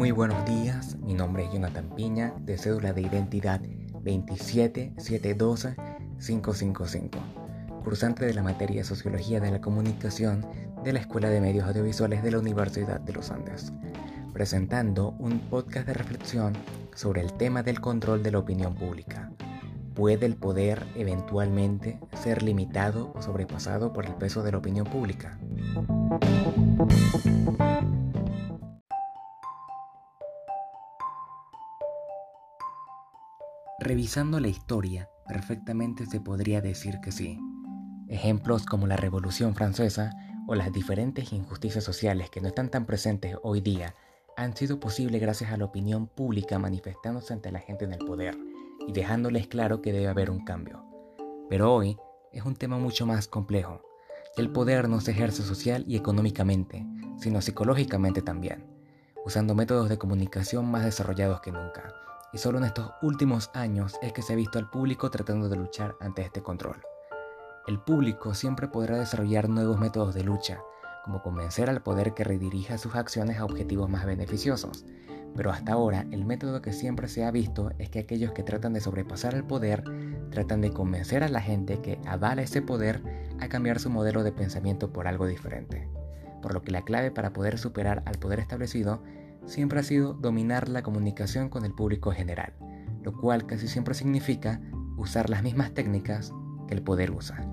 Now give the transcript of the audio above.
Muy buenos días, mi nombre es Jonathan Piña, de cédula de identidad 27712-555, cursante de la materia Sociología de la Comunicación de la Escuela de Medios Audiovisuales de la Universidad de los Andes, presentando un podcast de reflexión sobre el tema del control de la opinión pública. ¿Puede el poder eventualmente ser limitado o sobrepasado por el peso de la opinión pública? Revisando la historia, perfectamente se podría decir que sí. Ejemplos como la Revolución Francesa o las diferentes injusticias sociales que no están tan presentes hoy día han sido posibles gracias a la opinión pública manifestándose ante la gente en el poder y dejándoles claro que debe haber un cambio. Pero hoy es un tema mucho más complejo. El poder no se ejerce social y económicamente, sino psicológicamente también, usando métodos de comunicación más desarrollados que nunca y solo en estos últimos años es que se ha visto al público tratando de luchar ante este control. El público siempre podrá desarrollar nuevos métodos de lucha, como convencer al poder que redirija sus acciones a objetivos más beneficiosos, pero hasta ahora el método que siempre se ha visto es que aquellos que tratan de sobrepasar el poder tratan de convencer a la gente que avala ese poder a cambiar su modelo de pensamiento por algo diferente. Por lo que la clave para poder superar al poder establecido siempre ha sido dominar la comunicación con el público general, lo cual casi siempre significa usar las mismas técnicas que el poder usa.